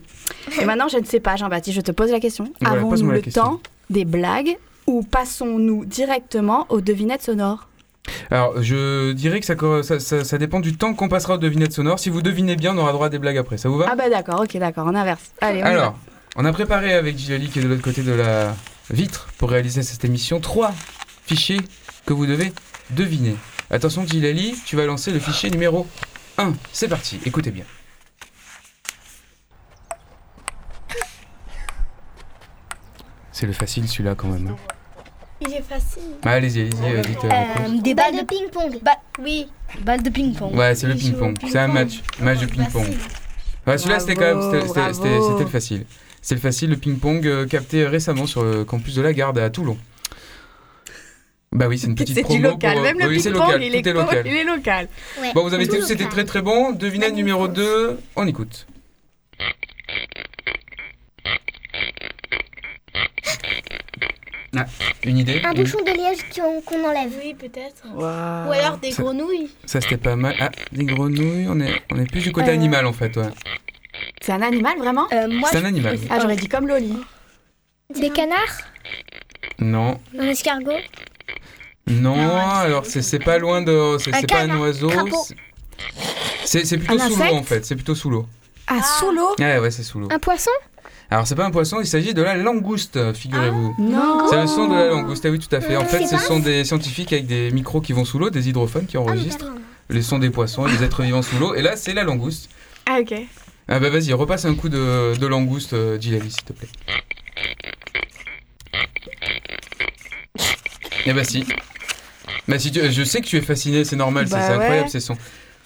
Et maintenant, je ne sais pas, Jean-Baptiste, je te pose la question. Ouais, Avons-nous le question. temps des blagues ou passons-nous directement aux devinettes sonores? Alors, je dirais que ça, co- ça, ça- ça dépend du temps qu'on passera aux devinettes sonores. Si vous devinez bien, on aura droit à des blagues après. Ça vous va? Ah bah d'accord, ok, d'accord, inverse. Allez, on va. Alors, On a préparé avec Gilali qui est de l'autre côté de la vitre pour réaliser cette émission trois fichiers que vous devez deviner. Attention Gilali, tu vas lancer le fichier numéro 1. C'est parti, écoutez bien. C'est le facile celui-là quand même. hein. Il est facile. Ah, allez-y, allez-y, euh, vite. euh, réponse. des Balle de ping-pong. Bah, oui, balle de ping-pong. Ouais, c'est le ping-pong. C'est un match, match de ping-pong. Ouais, celui-là c'était quand même, c'était- le facile. C'est le facile, le ping-pong euh, capté récemment sur le campus de la Garde à Toulon. Bah oui, c'est une petite C'est promo. du local. pour, euh, Même le oui, c'est ping-pong, local, il, tout est local. il est local. Ouais. Bon, vous avez tous été très très bon. Devinette numéro 2, on écoute. Ah, une idée Un Une- bouchon de liège qu'on qu'on enlève. Oui, peut-être. Ou alors des Ça- grenouilles. Ça c'était pas mal. Ah, des grenouilles, on est, on est plus du côté Euh, animal en fait. Ouais. C'est un animal vraiment Euh, C'est un animal. Ah, j'aurais dit comme Loli. Des canards Non, Un escargot. non, alors c'est c'est pas loin de. C'est pas un oiseau. c'est- plutôt Un sous l'eau en fait. C'est plutôt sous l'eau. Ah, sous l'eau Ouais, ouais, c'est sous l'eau. Un poisson? Alors c'est pas un poisson, il s'agit de la langouste, figurez-vous. Non. C'est le son de la langouste, ah oui tout à fait. En fait, ce sont des scientifiques avec des micros qui vont sous l'eau, des hydrophones qui Ah, enregistrent les sons des poissons et des êtres vivants sous l'eau. Et là, c'est la langouste. Ah, ok. Ah bah vas-y, repasse un coup de, de langouste, euh, Gilali, s'il te plaît. Eh bah si. Bah si tu- je sais que tu es fasciné, c'est normal, c'est- Bah c'est incroyable ces sons.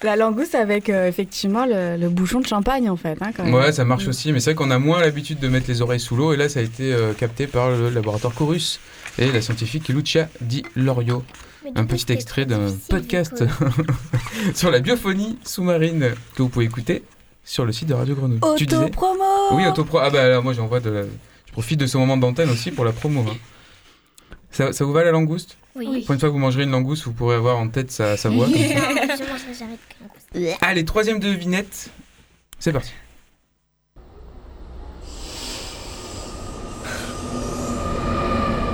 La langouste avec euh, effectivement le, le bouchon de champagne en fait. Hein, quand même. Ouais, ça marche aussi, mais c'est vrai qu'on a moins l'habitude de mettre les oreilles sous l'eau, et là ça a été euh, capté par le laboratoire Chorus et la scientifique Lucia Di Lorio. Un petit extrait d'un podcast [laughs] sur la biophonie sous-marine que vous pouvez écouter sur le site de Radio Grenouille. Tu disais Auto-promo Oui, autopro. Ah bah alors moi j'envoie de la... Je profite de ce moment d'antenne aussi pour la promo. hein. Ça, ça vous va la langouste? Oui. Pour une fois que vous mangerez une langouste, vous pourrez avoir en tête sa, sa voix. [laughs] [laughs] comme ça. Non, je mangerai jamais de langouste. Allez, troisième devinette. C'est parti.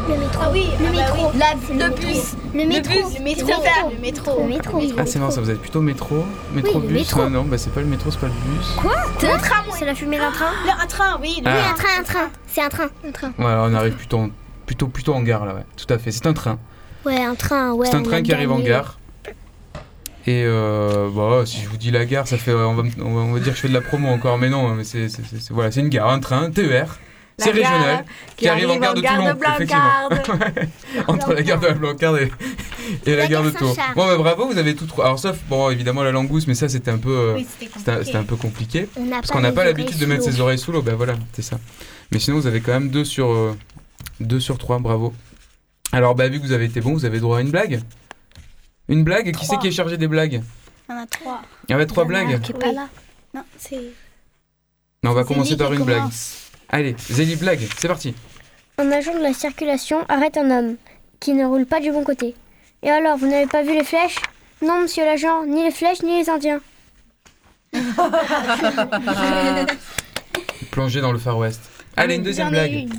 Le métro. Ah oui, Le ah bah métro. oui. La, C'est le le bus. Le métro. Le métro. Le Le métro. Le métro. Ah c'est marrant, ça vous êtes plutôt métro Métro le bus métro. Non, non, bah c'est pas le métro, c'est pas le bus. C'est un train. C'est la fumée d'un train? Le- Un train, oui. le- Ah. Oui, un train, un train. C'est un train. Un train. Ouais, on arrive plutôt en, plutôt, plutôt en gare là, ouais. Tout à fait, c'est un train. Ouais, un train. Ouais. c'est un train qui arrive en gare. Et euh, bah, si je vous dis la gare, ça fait, on va, me- on va, on va dire que je fais de la promo encore, mais non, mais c'est, c'est- c'est- c'est- voilà, c'est une gare, un train, TER, c'est gare régional, qui, arrive en gare de Toulon, effectivement. [laughs] Entre la gare de la Blancarde et, et la, La gare de gare Tours. Bon, bah, bravo, vous avez tout trouvé. Alors, sauf, bon, évidemment, la langouste, mais ça, c'était un peu, euh, Oui, c'était c'était, un- compliqué. c'était un peu compliqué. Parce qu'on n'a pas l'habitude de mettre ses oreilles sous l'eau, ben voilà, c'est ça. Mais sinon, vous avez quand même 2 sur, euh, deux sur 3, bravo. Alors, bah, vu que vous avez été bon, vous avez droit à une blague. Une blague Qui c'est qui est chargé des blagues Il y en a trois. Il y avait trois Il y en a un blagues qui est pas là. Non, c'est. Non, on va commencer par une blague. Allez, Zélie blague, c'est parti. Un agent de la circulation arrête un homme qui ne roule pas du bon côté. Et alors, vous n'avez pas vu les flèches? Non, monsieur l'agent, ni les flèches ni les Indiens. [laughs] Plongé dans le Far West. Allez, une deuxième blague. une.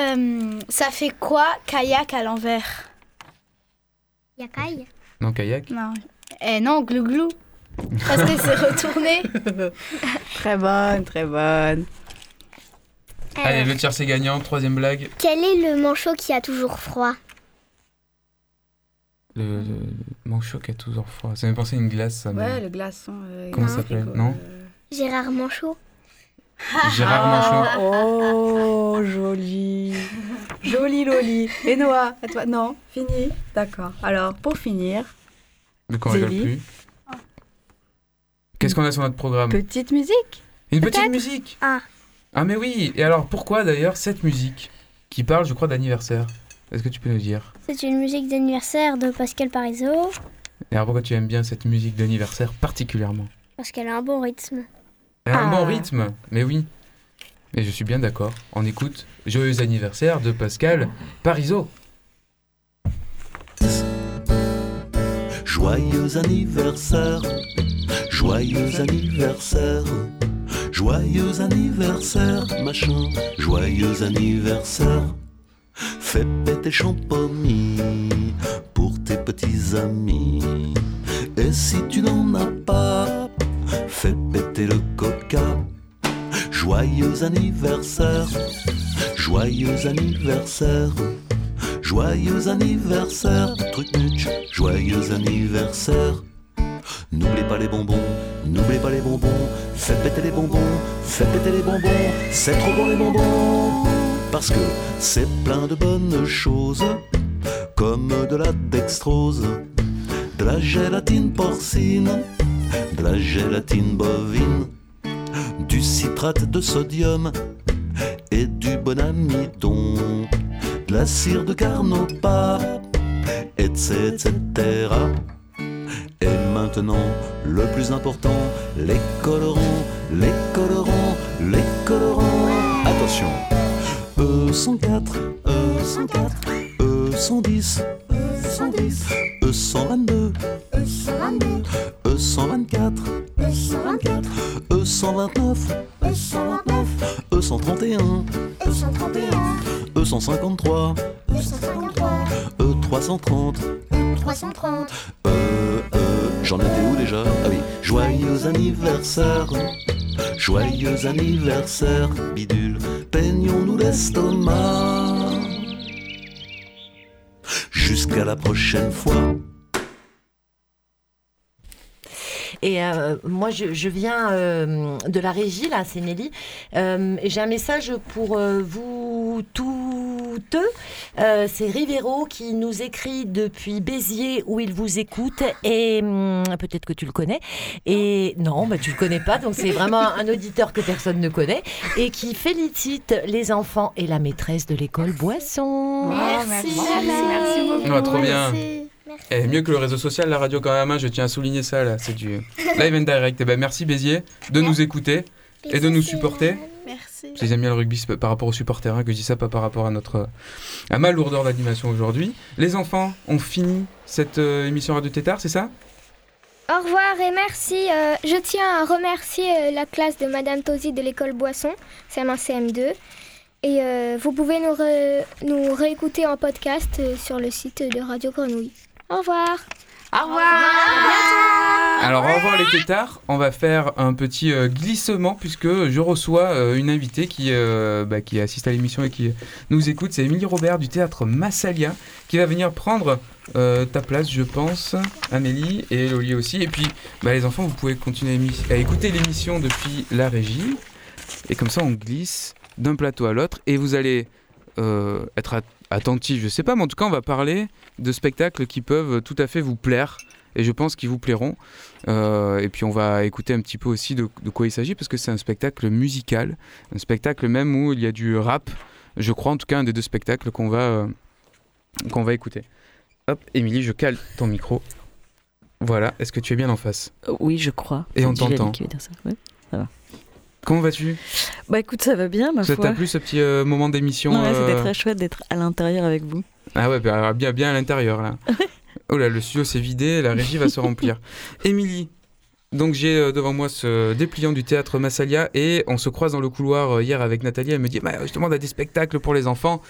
Euh, ça fait quoi kayak à l'envers Yakai Non, kayak. Non. Eh non, glou-glou. Parce que c'est retourné. [laughs] Très bonne, très bonne. Allez, le tiers c'est gagnant. Troisième blague. Quel est le manchot qui a toujours froid Le, le manchot qui a toujours froid. Ça m'a pensé à une glace, ça. mais- Ouais, le glaçon. euh, Comment ça s'appelle Non euh. Gérard Manchot. Gérard Manchot. Oh, joli. Joli Loli. Et Noah, à toi Non, fini D'accord. Alors, pour finir, De quoi on rigole plus. Qu'est-ce qu'on a sur notre programme? Petite musique. Une petite musique Ah. Ah mais oui Et alors pourquoi d'ailleurs cette musique qui parle je crois d'anniversaire? Est-ce que tu peux nous dire? C'est une musique d'anniversaire de Pascal Parizeau. Et alors pourquoi tu aimes bien cette musique d'anniversaire particulièrement? Parce qu'elle a un bon rythme. Un Ah. bon rythme Mais oui Et je suis bien d'accord. On écoute Joyeux anniversaire de Pascal Parizeau. Joyeux anniversaire, joyeux anniversaire, joyeux anniversaire, machin, joyeux anniversaire. Fais péter champomis pour tes petits amis. Et si tu n'en as pas, fais péter le coca. Joyeux anniversaire, joyeux anniversaire, joyeux anniversaire, truc joyeux anniversaire. N'oubliez pas les bonbons, n'oubliez pas les bonbons, faites péter les bonbons, faites péter les bonbons, c'est trop bon les bonbons. Parce que c'est plein de bonnes choses, comme de la dextrose, de la gélatine porcine, de la gélatine bovine, du citrate de sodium et du bon amidon, de la cire de carnauba, etc. Et maintenant, le plus important, les colorants, les colorants, les colorants. Attention, E104, E104, E110, E110, E122, E122, E124, E124, E129, E129, E131, E131, E153, E153, E330, E330, Euh, euh, j'en étais où déjà Ah oui, joyeux anniversaire, joyeux anniversaire, bidule, peignons-nous l'estomac. Jusqu'à la prochaine fois. Et euh, moi, je, viens euh, de la régie, là, c'est Nelly. Euh, j'ai un message pour vous Euh, c'est Rivero qui nous écrit depuis Béziers où il vous écoute. Et hum, peut-être que tu le connais. Et non, bah, tu le connais pas. Donc c'est vraiment un auditeur que personne ne connaît. Et qui félicite les enfants et la maîtresse de l'école Boisson. Merci, merci beaucoup. Ouais, trop bien. Merci. Eh, mieux que le réseau social, la radio quand même, hein, je tiens à souligner ça là, c'est du live and direct. Eh ben, merci Béziers de nous écouter et de nous supporter. Merci. Aiment bien le rugby, c'est par rapport aux supporters hein, que je dis ça, pas par rapport à notre à ma lourdeur d'animation aujourd'hui. Les enfants ont fini cette euh, émission Radio Tétard, c'est ça? Au revoir et merci. Euh, je tiens à remercier euh, la classe de Madame Tosi de l'école Boisson, CM1, CM2. Et euh, vous pouvez nous, re- nous réécouter en podcast sur le site de Radio Grenouille. Au revoir. Au revoir. Alors au revoir les tétards, on va faire un petit euh, glissement puisque je reçois euh, une invitée qui, euh, bah, qui assiste à l'émission et qui nous écoute, c'est Émilie Robert du théâtre Massalia qui va venir prendre euh, ta place je pense, Amélie et Loli aussi. Et puis bah, les enfants vous pouvez continuer à, à écouter l'émission depuis la régie. Et comme ça on glisse d'un plateau à l'autre. Et vous allez euh, être at- attentif, je sais pas, mais en tout cas on va parler de spectacles qui peuvent tout à fait vous plaire et je pense qu'ils vous plairont. Euh, et puis on va écouter un petit peu aussi de, de quoi il s'agit parce que c'est un spectacle musical, un spectacle même où il y a du rap. Je crois en tout cas un des deux spectacles qu'on va euh, qu'on va écouter. Hop, Émilie, je cale ton micro. Voilà, est-ce que tu es bien en face? Oui, je crois. Et on t'entend. Ouais, ça va. Comment vas-tu? Bah écoute, ça va bien, ma Ça foi. t'a plu ce petit euh, moment d'émission Ouais, euh, c'était très chouette d'être à l'intérieur avec vous. Ah ouais, bah, bien, bien à l'intérieur là. [laughs] oh là, le studio s'est vidé, la régie va se [laughs] remplir. Émilie, donc j'ai euh, devant moi ce dépliant du théâtre Massalia et on se croise dans le couloir euh, hier avec Nathalie. Elle me dit, bah, justement, on a des spectacles pour les enfants.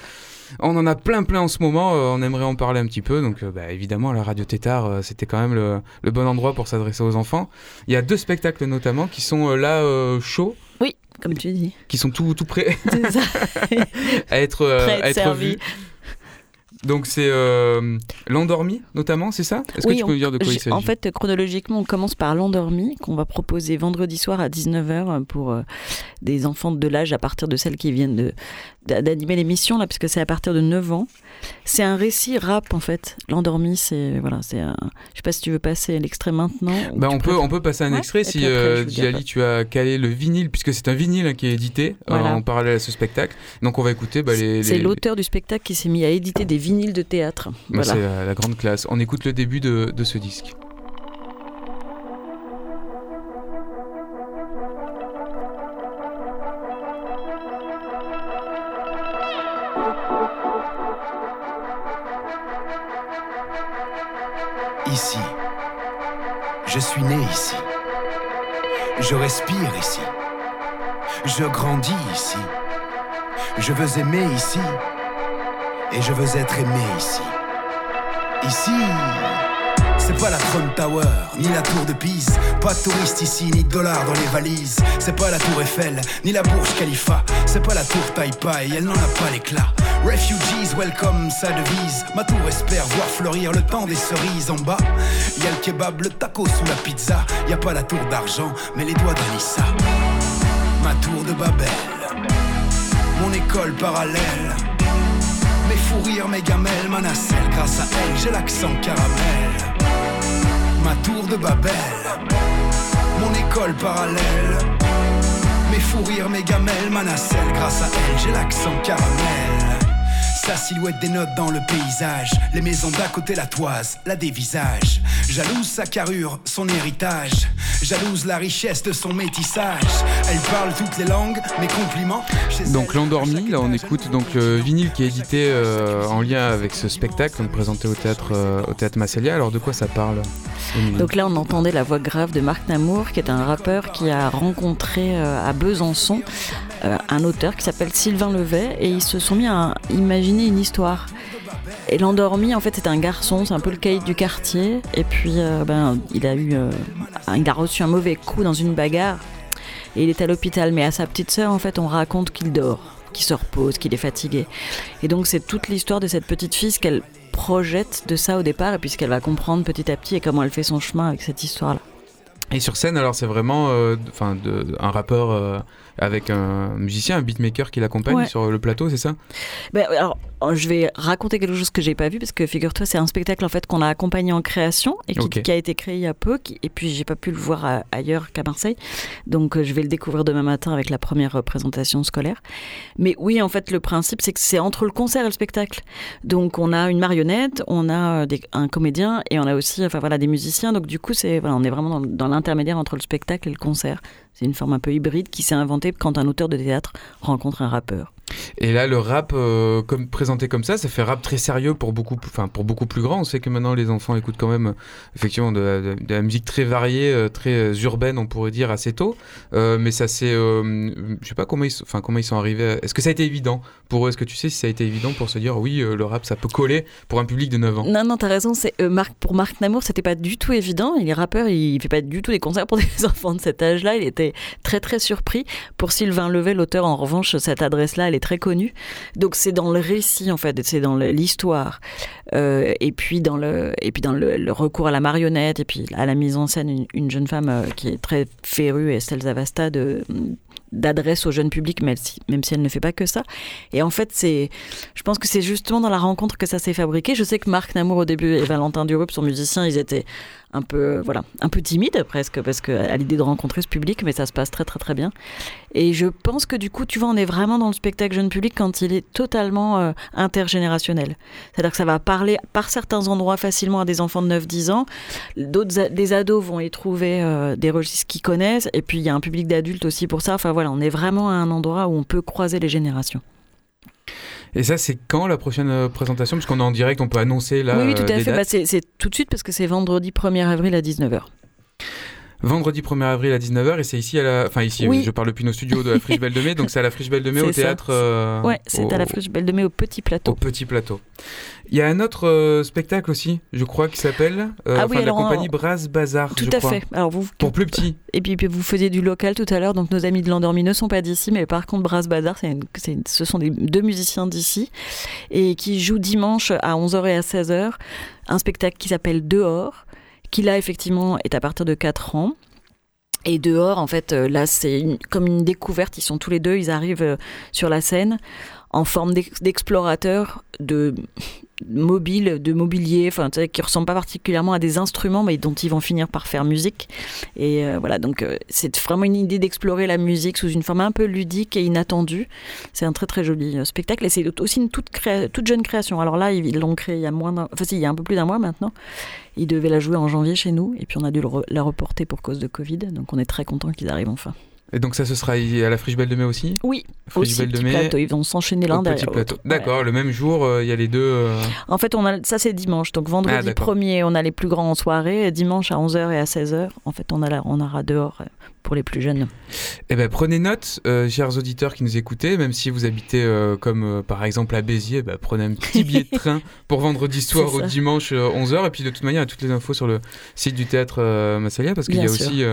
On en a plein plein en ce moment, euh, on aimerait en parler un petit peu. Donc euh, bah, évidemment, la radio Tétard, euh, c'était quand même le, le bon endroit pour s'adresser aux enfants. Il y a deux spectacles notamment qui sont là chauds. Oui, comme tu dis. Qui sont tout, tout prêts [laughs] [laughs] à être, Prêt à être vus. Donc c'est euh, l'endormi notamment, c'est ça? Est-ce que tu peux on- me dire de quoi il s'agit? En fait, chronologiquement, on commence par l'endormi, qu'on va proposer vendredi soir à 19h pour euh, des enfants de l'âge à partir de celles qui viennent de- d'animer l'émission, là, puisque c'est à partir de 9 ans. C'est un récit rap, en fait. L'endormi, c'est. Voilà, c'est un... Je sais pas si tu veux passer l'extrait maintenant. Bah, on, peut, on peut passer un Ouais, extrait si après, euh, après. tu as calé le vinyle, puisque c'est un vinyle hein, qui est édité euh, Voilà. en parallèle à ce spectacle. Donc on va écouter bah, les. C'est les- l'auteur du spectacle qui s'est mis à éditer des vinyles de théâtre. Bah, Voilà. C'est euh, la grande classe. On écoute le début de, de ce disque. Je suis né ici. Je respire ici. Je grandis ici. Je veux aimer ici. Et je veux être aimé ici. Ici, C'est pas la Trump Tower, ni la tour de Pise. Pas de touristes ici, ni de dollars dans les valises. C'est pas la tour Eiffel, ni la Burj Khalifa. C'est pas la tour Taipei, elle n'en a pas l'éclat. Refugees, welcome, sa devise. Ma tour espère voir fleurir le temps des cerises en bas. Y a le kebab, le taco sous la pizza. Y a pas la tour d'argent, mais les doigts d'Anissa. Ma tour de Babel, mon école parallèle. Mes fous rires, mes gamelles, ma nacelle, grâce à elle, j'ai l'accent caramel. Ma tour de Babel, mon école parallèle. Mes fous rires, mes gamelles, ma nacelle, grâce à elle, j'ai l'accent caramel. Sa silhouette dénote dans le paysage. Les maisons d'à côté, la toise, la dévisage. Jalouse sa carrure, son héritage. Jalouse la richesse de son métissage. Elle parle toutes les langues, mes compliments. Donc l'endormi, là on écoute donc le vinyle qui est édité euh, en lien avec ce spectacle donc présenté au théâtre euh, au théâtre Massélia. Alors de quoi ça parle Donc là, on entendait la voix grave de Marc Namour, qui est un rappeur qui a rencontré euh, à Besançon euh, un auteur qui s'appelle Sylvain Levet, et ils se sont mis à imaginer une histoire. Et l'endormi, en fait, c'est un garçon, c'est un peu le caïd du quartier, et puis euh, ben, il a eu, euh, il a reçu un mauvais coup dans une bagarre, et il est à l'hôpital. Mais à sa petite sœur, en fait, on raconte qu'il dort, qu'il se repose, qu'il est fatigué. Et donc, c'est toute l'histoire de cette petite fille, ce qu'elle projette de ça au départ, et puis va comprendre petit à petit, et comment elle fait son chemin avec cette histoire-là. Et sur scène, alors c'est vraiment un rappeur euh, avec un musicien, un beatmaker qui l'accompagne Ouais. sur le plateau, c'est ça? Ben, alors, euh, je vais raconter quelque chose que j'ai pas vu parce que figure-toi, c'est un spectacle en fait qu'on a accompagné en création et qui, a été créé il y a peu. qui- et puis j'ai pas pu le voir euh, ailleurs qu'à Marseille, donc euh, je vais le découvrir demain matin avec la première représentation scolaire. Mais oui, en fait, le principe c'est que c'est entre le concert et le spectacle. Donc on a une marionnette, on a euh, des- un comédien et on a aussi, enfin voilà, des musiciens. Donc du coup, c'est voilà, on est vraiment dans, dans l'intermédiaire entre le spectacle et le concert. C'est une forme un peu hybride qui s'est inventée quand un auteur de théâtre rencontre un rappeur. Et là, le rap, euh, comme présenté comme ça, ça fait rap très sérieux pour beaucoup, enfin pour beaucoup plus grand. On sait que maintenant les enfants écoutent quand même, effectivement, de, la musique très variée, euh, très euh, urbaine, on pourrait dire assez tôt. Mais ça c'est, euh, je sais pas comment ils, enfin comment ils sont arrivés. Est-ce que ça a été évident pour eux? Est-ce que tu sais si ça a été évident pour se dire oui, le rap, ça peut coller pour un public de 9 ans? Non, non, t'as raison. C'est Marc, pour Marc Namour, c'était pas du tout évident. Il est rappeur, il fait pas du tout des concerts pour [laughs] des enfants de cet âge-là. Il était très très surpris. Pour Sylvain Levet, l'auteur, en revanche, cette adresse-là, elle est très connue. Donc c'est dans le récit en fait, c'est dans l'histoire, Euh, et puis dans le et puis dans le, recours à la marionnette, et puis à la mise en scène, une, une jeune femme euh, qui est très férue, Estelle Zavasta, de d'adresse au jeune public, même si, même si elle ne fait pas que ça. Et en fait, c'est, je pense que c'est justement dans la rencontre que ça s'est fabriqué. Je sais que Marc Namour au début et Valentin Durup, son musicien, ils étaient un peu, euh, voilà, un peu timides presque parce que à l'idée de rencontrer ce public, mais ça se passe très très très bien. Et je pense que du coup, tu vois, on est vraiment dans le spectacle jeune public quand il est totalement euh, intergénérationnel. C'est-à-dire que ça va parler par certains endroits facilement à des enfants de 9-10 ans. D'autres, des ados vont y trouver euh, des registres qu'ils connaissent. Et puis il y a un public d'adultes aussi pour ça. Enfin voilà, on est vraiment à un endroit où on peut croiser les générations. Et ça, c'est quand la prochaine euh, présentation? Parce qu'on est en direct, on peut annoncer là. oui, oui, tout euh, à fait. Bah, c'est c'est tout de suite parce que c'est vendredi 1er avril à 19h. Vendredi 1er avril à 19h et c'est ici à la enfin ici Oui. je parle depuis nos studios de la Friche Belle de Mai donc c'est à la Friche Belle de Mai [laughs] au ça. théâtre euh, ouais, c'est au- à la Friche Belle de Mai au Petit Plateau. au petit plateau. Il y a un autre euh, spectacle aussi, je crois qui s'appelle euh, Ah oui, de la compagnie on- Brass Bazar Tout je à crois. fait. Alors vous, Pour plus petit. Et puis, puis vous faisiez du local tout à l'heure, donc nos amis de l'endormi ne sont pas d'ici, mais par contre Brass Bazar, c'est une- c'est une- ce sont des, deux musiciens d'ici et qui jouent dimanche à 11h et à 16h un spectacle qui s'appelle Dehors, qui là effectivement est à partir de 4 ans. Et dehors, en fait, euh, là, c'est comme une découverte. Ils sont tous les deux, ils arrivent euh, sur la scène en forme d'ex- d'explorateurs de mobile, de mobilier, enfin, qui ressemblent pas particulièrement à des instruments, mais dont ils vont finir par faire musique. Et euh, voilà, donc euh, c'est vraiment une idée d'explorer la musique sous une forme un peu ludique et inattendue. C'est un très très joli euh, spectacle et c'est aussi une toute, toute jeune création. Alors là, ils l'ont créé il y a moins il y a un peu plus d'un mois maintenant. Ils devaient la jouer en janvier chez nous et puis on a dû la reporter pour cause de Covid. Donc on est très content qu'ils arrivent enfin. Et donc ça ce sera à la Friche Belle de Mai aussi? Oui, Friche aussi Belle de Mai. plateau. Ils vont s'enchaîner l'un derrière petit plateau. l'autre. D'accord, le même jour, euh, il y a les deux. euh, En fait, on a, ça c'est dimanche. Donc vendredi Ah, d'accord. 1er, on a les plus grands en soirée. Et dimanche à 11h et à 16h, en fait, on, a la- on aura dehors euh, pour les plus jeunes. Eh ben, prenez note, euh, chers auditeurs qui nous écoutez, même si vous habitez euh, comme euh, par exemple à Béziers, bah, prenez un petit billet de train [laughs] pour vendredi soir ça. dimanche 11h. Et puis de toute manière, il y a toutes les infos sur le site du théâtre Massalia, parce qu'il y a sûr. aussi,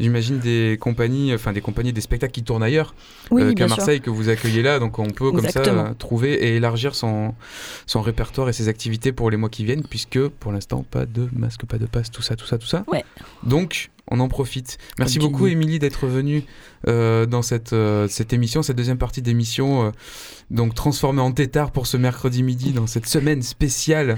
j'imagine, des compagnies, enfin des compagnies, des spectacles qui tournent ailleurs Oui, qu'à sûr. Marseille, que vous accueillez là. Donc on peut comme ça trouver et élargir son, son répertoire et ses activités pour les mois qui viennent, puisque pour l'instant, pas de masque, pas de passe, tout ça, tout ça, tout ça. Ouais. Donc, on en profite. Merci beaucoup. Émilie, d'être venue euh, dans cette, euh, cette émission, cette deuxième partie d'émission, euh, donc transformée en tétard pour ce mercredi midi, dans cette semaine spéciale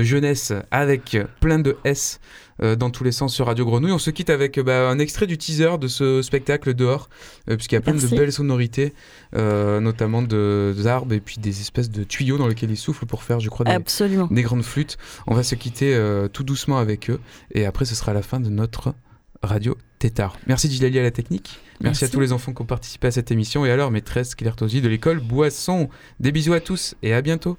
jeunesse avec plein de S. dans tous les sens sur Radio Grenouille. On se quitte avec bah, un extrait du teaser de ce spectacle dehors, puisqu'il y a plein Merci. de belles sonorités, notamment de- d'arbres et puis des espèces de tuyaux dans lesquels ils soufflent pour faire, je crois, des, grandes flûtes. On va se quitter tout doucement avec eux et après ce sera la fin de notre radio Tétard. Merci Gilali à la technique. Merci, Merci. à tous les enfants qui ont participé à cette émission et à leur maîtresse Claire de l'école Boisson. Des bisous à tous et à bientôt.